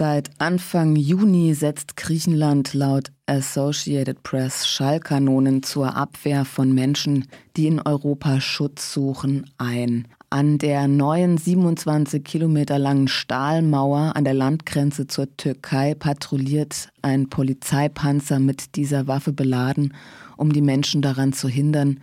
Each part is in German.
Seit Anfang Juni setzt Griechenland laut Associated Press Schallkanonen zur Abwehr von Menschen, die in Europa Schutz suchen, ein. An der neuen 27 Kilometer langen Stahlmauer an der Landgrenze zur Türkei patrouilliert ein Polizeipanzer mit dieser Waffe beladen, um die Menschen daran zu hindern,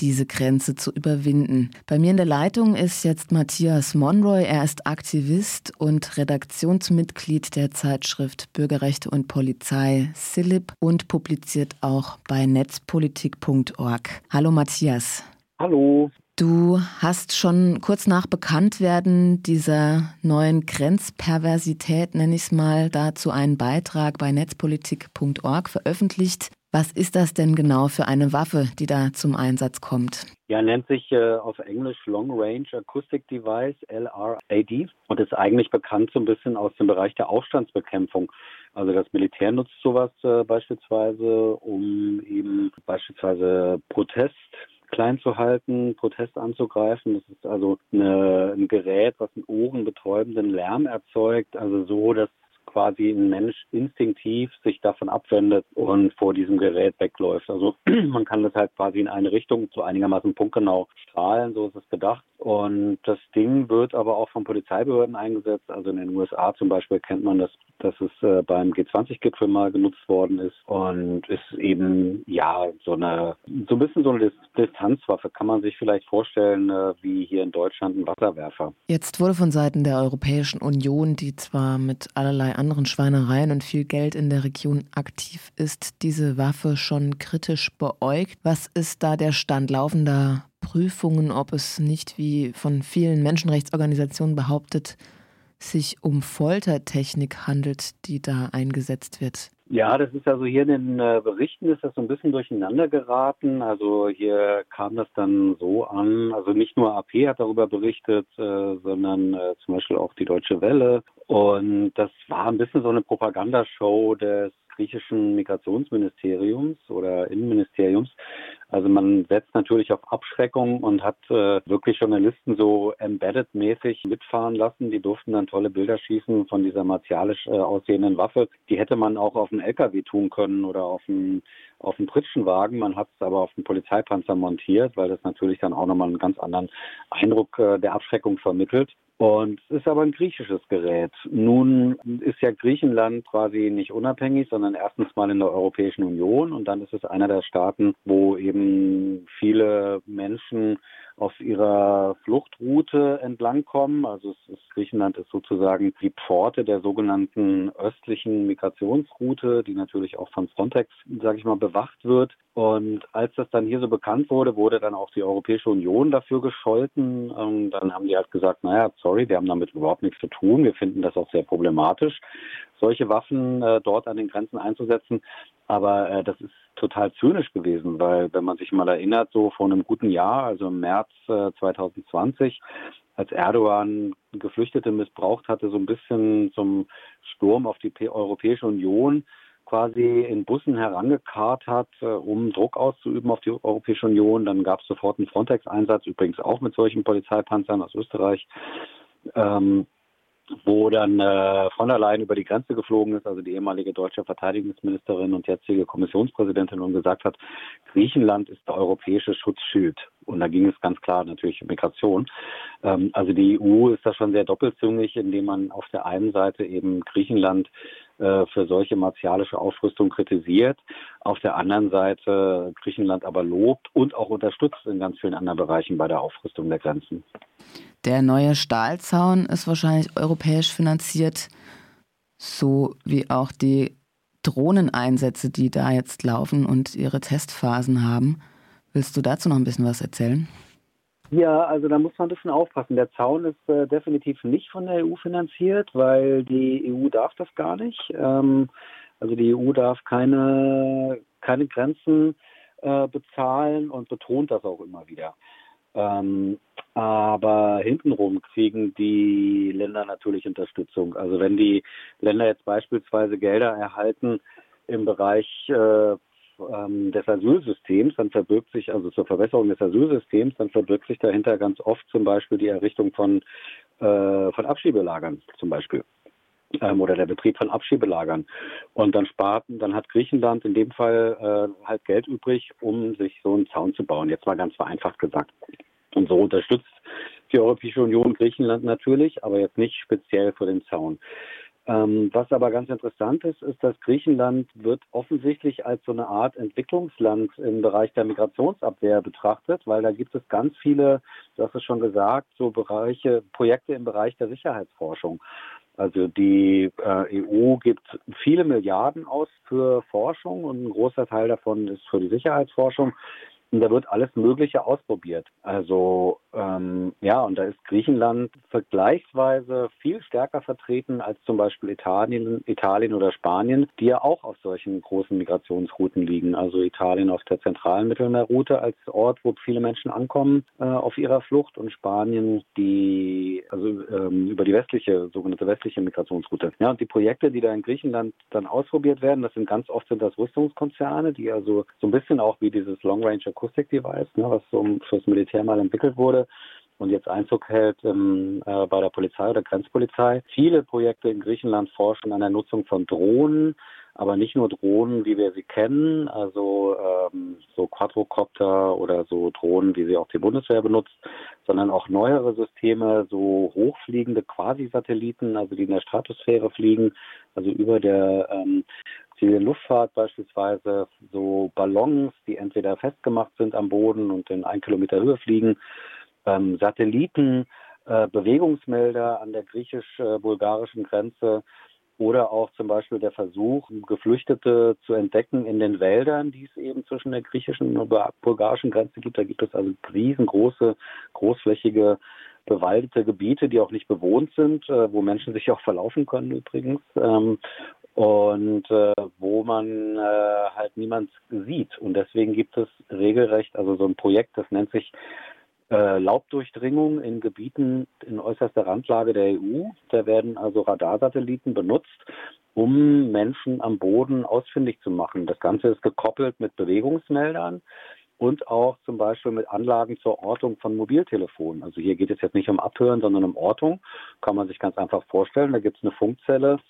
diese Grenze zu überwinden. Bei mir in der Leitung ist jetzt Matthias Monroy. Er ist Aktivist und Redaktionsmitglied der Zeitschrift Bürgerrechte und Polizei SILIP und publiziert auch bei netzpolitik.org. Hallo Matthias. Hallo. Du hast schon kurz nach Bekanntwerden dieser neuen Grenzperversität, nenne ich es mal, dazu einen Beitrag bei netzpolitik.org veröffentlicht. Was ist das denn genau für eine Waffe, die da zum Einsatz kommt? Ja, nennt sich äh, auf Englisch Long Range Acoustic Device, LRAD, und ist eigentlich bekannt so ein bisschen aus dem Bereich der Aufstandsbekämpfung. Also das Militär nutzt sowas äh, beispielsweise, um eben beispielsweise Protest klein zu halten, Protest anzugreifen. Das ist also eine, ein Gerät, was einen ohrenbetäubenden Lärm erzeugt, also so, dass quasi ein Mensch instinktiv sich davon abwendet und vor diesem Gerät wegläuft. Also man kann das halt quasi in eine Richtung so einigermaßen punktgenau strahlen, so ist es gedacht. Und das Ding wird aber auch von Polizeibehörden eingesetzt. Also in den USA zum Beispiel kennt man das, dass es äh, beim G20-Gipfel mal genutzt worden ist und ist eben ja so eine so ein bisschen so eine Distanzwaffe. Kann man sich vielleicht vorstellen, äh, wie hier in Deutschland ein Wasserwerfer. Jetzt wurde von Seiten der Europäischen Union, die zwar mit allerlei anderen Schweinereien und viel Geld in der Region aktiv ist, diese Waffe schon kritisch beäugt. Was ist da der Stand? Laufen da Prüfungen, ob es nicht, wie von vielen Menschenrechtsorganisationen behauptet, sich um Foltertechnik handelt, die da eingesetzt wird. Ja, das ist also hier in den äh, Berichten ist das so ein bisschen durcheinander geraten. Also hier kam das dann so an, also nicht nur AP hat darüber berichtet, äh, sondern äh, zum Beispiel auch die Deutsche Welle. Und das war ein bisschen so eine Propagandashow des griechischen Migrationsministeriums oder Innenministeriums. Also man setzt natürlich auf Abschreckung und hat äh, wirklich Journalisten so embedded-mäßig mitfahren lassen. Die durften dann tolle Bilder schießen von dieser martialisch äh, aussehenden Waffe. Die hätte man auch auf einen LKW tun können oder auf einen, auf einen Pritschenwagen. Man hat es aber auf einen Polizeipanzer montiert, weil das natürlich dann auch nochmal einen ganz anderen Eindruck äh, der Abschreckung vermittelt. Und es ist aber ein griechisches Gerät. Nun ist ja Griechenland quasi nicht unabhängig, sondern erstens mal in der Europäischen Union und dann ist es einer der Staaten, wo eben viele Menschen auf ihrer Fluchtroute entlangkommen. Also ist, Griechenland ist sozusagen die Pforte der sogenannten östlichen Migrationsroute, die natürlich auch von Frontex, sage ich mal, bewacht wird. Und als das dann hier so bekannt wurde, wurde dann auch die Europäische Union dafür gescholten. Und dann haben die halt gesagt, naja, sorry, wir haben damit überhaupt nichts zu tun. Wir finden das auch sehr problematisch, solche Waffen äh, dort an den Grenzen einzusetzen. Aber äh, das ist total zynisch gewesen, weil wenn man sich mal erinnert, so vor einem guten Jahr, also im März äh, 2020, als Erdogan Geflüchtete missbraucht hatte, so ein bisschen zum Sturm auf die Europäische Union quasi in Bussen herangekarrt hat, äh, um Druck auszuüben auf die Europäische Union. Dann gab es sofort einen Frontex-Einsatz, übrigens auch mit solchen Polizeipanzern aus Österreich. Ähm, wo dann äh, von der Leyen über die Grenze geflogen ist, also die ehemalige deutsche Verteidigungsministerin und jetzige Kommissionspräsidentin und gesagt hat, Griechenland ist der europäische Schutzschild. Und da ging es ganz klar natürlich um Migration. Ähm, also die EU ist da schon sehr doppelzüngig, indem man auf der einen Seite eben Griechenland äh, für solche martialische Aufrüstung kritisiert, auf der anderen Seite Griechenland aber lobt und auch unterstützt in ganz vielen anderen Bereichen bei der Aufrüstung der Grenzen. Der neue Stahlzaun ist wahrscheinlich europäisch finanziert, so wie auch die Drohneneinsätze, die da jetzt laufen und ihre Testphasen haben. Willst du dazu noch ein bisschen was erzählen? Ja, also da muss man ein bisschen aufpassen. Der Zaun ist äh, definitiv nicht von der EU finanziert, weil die EU darf das gar nicht. Ähm, also die EU darf keine, keine Grenzen äh, bezahlen und betont das auch immer wieder. Ähm, aber hintenrum kriegen die Länder natürlich Unterstützung. Also wenn die Länder jetzt beispielsweise Gelder erhalten im Bereich äh, ähm, des Asylsystems, dann verbirgt sich, also zur Verbesserung des Asylsystems, dann verbirgt sich dahinter ganz oft zum Beispiel die Errichtung von, äh, von Abschiebelagern zum Beispiel. ähm, oder der Betrieb von Abschiebelagern. Und dann spart, dann hat Griechenland in dem Fall äh, halt Geld übrig, um sich so einen Zaun zu bauen. Jetzt mal ganz vereinfacht gesagt. Und so unterstützt die Europäische Union Griechenland natürlich, aber jetzt nicht speziell für den Zaun. Ähm, was aber ganz interessant ist, ist, dass Griechenland wird offensichtlich als so eine Art Entwicklungsland im Bereich der Migrationsabwehr betrachtet, weil da gibt es ganz viele, du hast es schon gesagt, so Bereiche, Projekte im Bereich der Sicherheitsforschung. Also die äh, EU gibt viele Milliarden aus für Forschung und ein großer Teil davon ist für die Sicherheitsforschung. Und da wird alles Mögliche ausprobiert. Also ähm, ja, und da ist Griechenland vergleichsweise viel stärker vertreten als zum Beispiel Italien, Italien oder Spanien, die ja auch auf solchen großen Migrationsrouten liegen. Also Italien auf der zentralen Mittelmeerroute als Ort, wo viele Menschen ankommen äh, auf ihrer Flucht und Spanien die also ähm, über die westliche sogenannte westliche Migrationsroute. Ja, und die Projekte, die da in Griechenland dann ausprobiert werden, das sind ganz oft sind das Rüstungskonzerne, die also so ein bisschen auch wie dieses Long Range Acoustic Device, ne, was so fürs Militär mal entwickelt wurde und jetzt Einzug hält ähm, äh, bei der Polizei oder Grenzpolizei. Viele Projekte in Griechenland forschen an der Nutzung von Drohnen, aber nicht nur Drohnen, wie wir sie kennen, also ähm, so Quadrocopter oder so Drohnen, wie sie auch die Bundeswehr benutzt, sondern auch neuere Systeme, so hochfliegende Quasi-Satelliten, also die in der Stratosphäre fliegen, also über der ähm, zivilen Luftfahrt beispielsweise so Ballons, die entweder festgemacht sind am Boden und in ein Kilometer Höhe fliegen, ähm, Satelliten, äh, Bewegungsmelder an der griechisch-bulgarischen Grenze oder auch zum Beispiel der Versuch, Geflüchtete zu entdecken in den Wäldern, die es eben zwischen der griechischen und bulgarischen Grenze gibt. Da gibt es also riesengroße, großflächige bewaldete Gebiete, die auch nicht bewohnt sind, äh, wo Menschen sich auch verlaufen können übrigens. Und äh, wo man äh, halt niemand sieht. Und deswegen gibt es regelrecht, also so ein Projekt, das nennt sich äh, Laubdurchdringung in Gebieten in äußerster Randlage der EU. Da werden also Radarsatelliten benutzt, um Menschen am Boden ausfindig zu machen. Das Ganze ist gekoppelt mit Bewegungsmeldern und auch zum Beispiel mit Anlagen zur Ortung von Mobiltelefonen. Also hier geht es jetzt nicht um Abhören, sondern um Ortung. Kann man sich ganz einfach vorstellen. Da gibt es eine Funkzelle,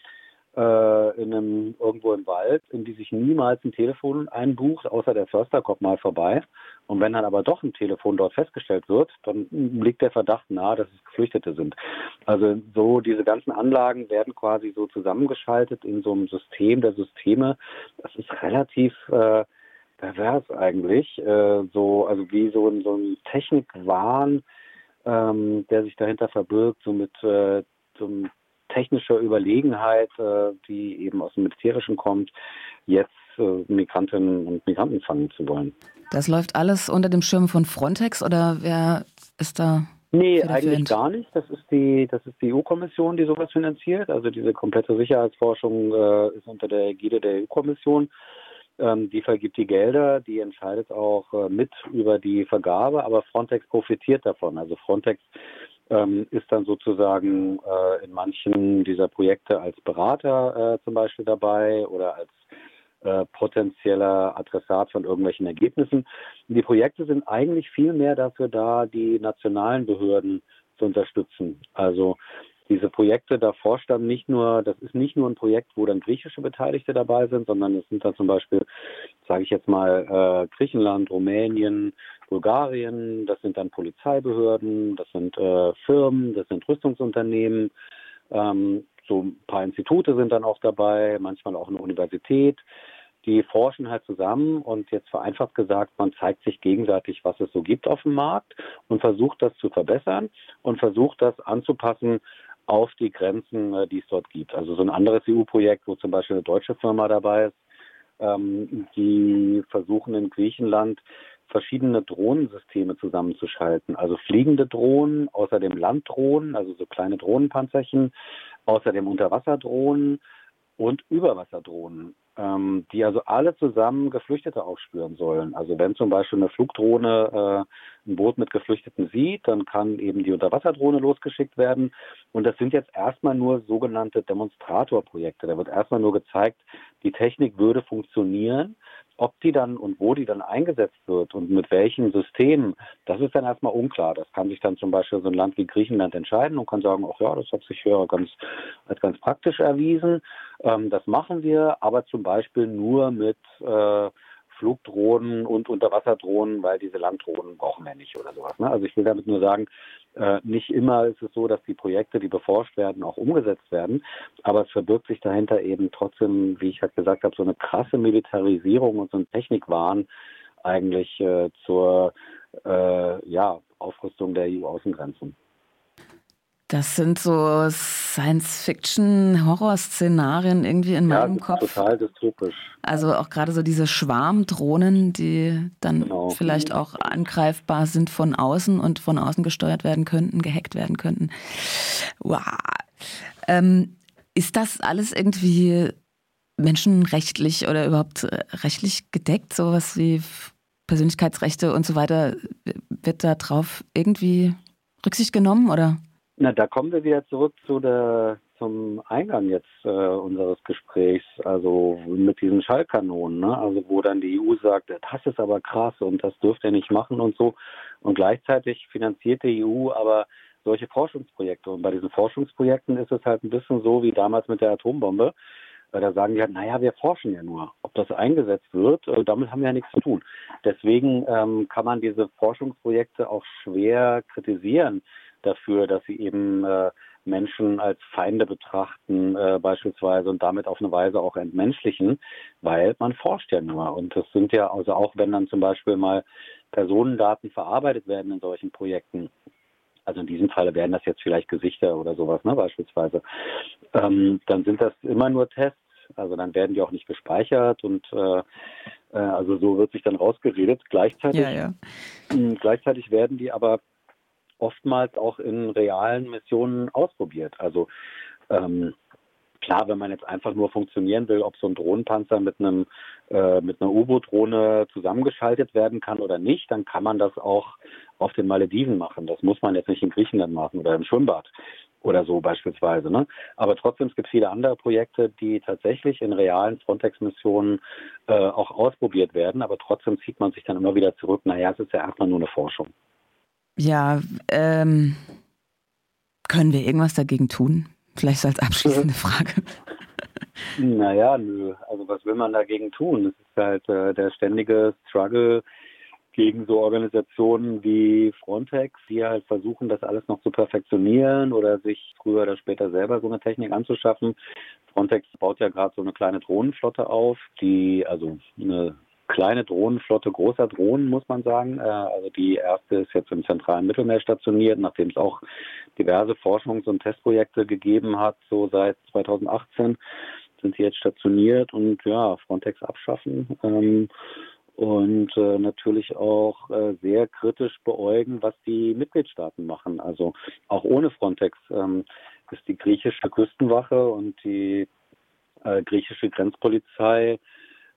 äh, in einem, irgendwo im Wald, in die sich niemals ein Telefon einbucht, außer der Förster kommt mal vorbei. Und wenn dann aber doch ein Telefon dort festgestellt wird, dann liegt der Verdacht nahe, dass es Geflüchtete sind. Also so diese ganzen Anlagen werden quasi so zusammengeschaltet in so einem System der Systeme. Das ist relativ äh, pervers eigentlich. Äh, so, also wie so, ein, so ein Technikwahn, ähm, der sich dahinter verbirgt, so mit äh, zum technischer Überlegenheit, äh, die eben aus dem Militärischen kommt, jetzt äh, Migrantinnen und Migranten fangen zu wollen. Das läuft alles unter dem Schirm von Frontex oder wer ist da? Nee, eigentlich gar nicht. Das ist die, das ist die EU-Kommission, die sowas finanziert. Also diese komplette Sicherheitsforschung äh, ist unter der Ägide der EU-Kommission. Ähm, die vergibt die Gelder, die entscheidet auch äh, mit über die Vergabe, aber Frontex profitiert davon. Also Frontex ähm, ist dann sozusagen äh, in manchen dieser Projekte als Berater äh, zum Beispiel dabei oder als äh, potenzieller Adressat von irgendwelchen Ergebnissen. Die Projekte sind eigentlich viel mehr dafür da, die nationalen Behörden zu unterstützen. Also diese Projekte, da forscht dann nicht nur, das ist nicht nur ein Projekt, wo dann griechische Beteiligte dabei sind, sondern es sind dann zum Beispiel, sage ich jetzt mal, äh, Griechenland, Rumänien, Bulgarien, das sind dann Polizeibehörden, das sind äh, Firmen, das sind Rüstungsunternehmen, ähm, so ein paar Institute sind dann auch dabei, manchmal auch eine Universität. Die forschen halt zusammen und jetzt vereinfacht gesagt, man zeigt sich gegenseitig, was es so gibt auf dem Markt und versucht das zu verbessern und versucht das anzupassen auf die Grenzen, äh, die es dort gibt. Also so ein anderes EU-Projekt, wo zum Beispiel eine deutsche Firma dabei ist, ähm, die versuchen in Griechenland verschiedene Drohnensysteme zusammenzuschalten. Also fliegende Drohnen, außerdem Landdrohnen, also so kleine Drohnenpanzerchen, außerdem Unterwasserdrohnen und Überwasserdrohnen, ähm, die also alle zusammen Geflüchtete aufspüren sollen. Also wenn zum Beispiel eine Flugdrohne äh, ein Boot mit Geflüchteten sieht, dann kann eben die Unterwasserdrohne losgeschickt werden. Und das sind jetzt erstmal nur sogenannte Demonstratorprojekte. Da wird erstmal nur gezeigt, die Technik würde funktionieren. Ob die dann und wo die dann eingesetzt wird und mit welchen Systemen, das ist dann erstmal unklar. Das kann sich dann zum Beispiel so ein Land wie Griechenland entscheiden und kann sagen, ach ja, das hat sich ja ganz, als ganz praktisch erwiesen. Ähm, das machen wir, aber zum Beispiel nur mit äh, Flugdrohnen und Unterwasserdrohnen, weil diese Landdrohnen brauchen wir nicht oder sowas. Ne? Also ich will damit nur sagen, äh, nicht immer ist es so, dass die Projekte, die beforscht werden, auch umgesetzt werden, aber es verbirgt sich dahinter eben trotzdem, wie ich halt gesagt habe, so eine krasse Militarisierung und so ein Technikwahn eigentlich äh, zur äh, ja, Aufrüstung der EU-Außengrenzen. Das sind so Science-Fiction-Horror-Szenarien irgendwie in ja, meinem Kopf. Total dystopisch. Also auch gerade so diese Schwarmdrohnen, die dann genau. vielleicht auch angreifbar sind von außen und von außen gesteuert werden könnten, gehackt werden könnten. Wow. Ähm, ist das alles irgendwie menschenrechtlich oder überhaupt äh, rechtlich gedeckt? Sowas wie Persönlichkeitsrechte und so weiter. Wird da drauf irgendwie Rücksicht genommen oder? Na, da kommen wir wieder zurück zu der, zum Eingang jetzt äh, unseres Gesprächs, also mit diesen Schallkanonen, ne? also wo dann die EU sagt, das ist aber krass und das dürft ihr nicht machen und so. Und gleichzeitig finanziert die EU aber solche Forschungsprojekte. Und bei diesen Forschungsprojekten ist es halt ein bisschen so wie damals mit der Atombombe. Da sagen die halt, naja, wir forschen ja nur. Ob das eingesetzt wird, äh, damit haben wir ja nichts zu tun. Deswegen ähm, kann man diese Forschungsprojekte auch schwer kritisieren dafür, dass sie eben äh, Menschen als Feinde betrachten äh, beispielsweise und damit auf eine Weise auch entmenschlichen, weil man forscht ja nur. Und das sind ja, also auch wenn dann zum Beispiel mal Personendaten verarbeitet werden in solchen Projekten, also in diesem Falle wären das jetzt vielleicht Gesichter oder sowas, ne, beispielsweise, ähm, dann sind das immer nur Tests. Also dann werden die auch nicht gespeichert und äh, äh also so wird sich dann rausgeredet. Gleichzeitig, ja, ja. Mh, gleichzeitig werden die aber oftmals auch in realen Missionen ausprobiert. Also ähm, klar, wenn man jetzt einfach nur funktionieren will, ob so ein Drohnenpanzer mit einem äh, mit einer U-Boot-Drohne zusammengeschaltet werden kann oder nicht, dann kann man das auch auf den Malediven machen. Das muss man jetzt nicht in Griechenland machen oder im Schwimmbad oder so beispielsweise. Ne? Aber trotzdem, es gibt viele andere Projekte, die tatsächlich in realen Frontex-Missionen äh, auch ausprobiert werden, aber trotzdem zieht man sich dann immer wieder zurück, naja, es ist ja erstmal nur eine Forschung. Ja, ähm, können wir irgendwas dagegen tun? Vielleicht als abschließende Frage. Naja, nö. Also was will man dagegen tun? Es ist halt äh, der ständige Struggle gegen so Organisationen wie Frontex, die halt versuchen, das alles noch zu perfektionieren oder sich früher oder später selber so eine Technik anzuschaffen. Frontex baut ja gerade so eine kleine Drohnenflotte auf, die also eine kleine Drohnenflotte großer Drohnen, muss man sagen. Äh, also die erste ist jetzt im zentralen Mittelmeer stationiert, nachdem es auch diverse Forschungs- und Testprojekte gegeben hat, so seit 2018 sind sie jetzt stationiert und ja, Frontex abschaffen. Ähm, und äh, natürlich auch äh, sehr kritisch beäugen, was die Mitgliedstaaten machen. Also auch ohne Frontex ähm, ist die griechische Küstenwache und die äh, griechische Grenzpolizei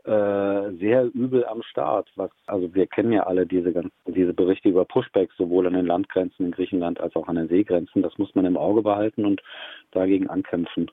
äh, sehr übel am Start. Was, also wir kennen ja alle diese, ganzen, diese Berichte über Pushbacks, sowohl an den Landgrenzen in Griechenland als auch an den Seegrenzen. Das muss man im Auge behalten und dagegen ankämpfen.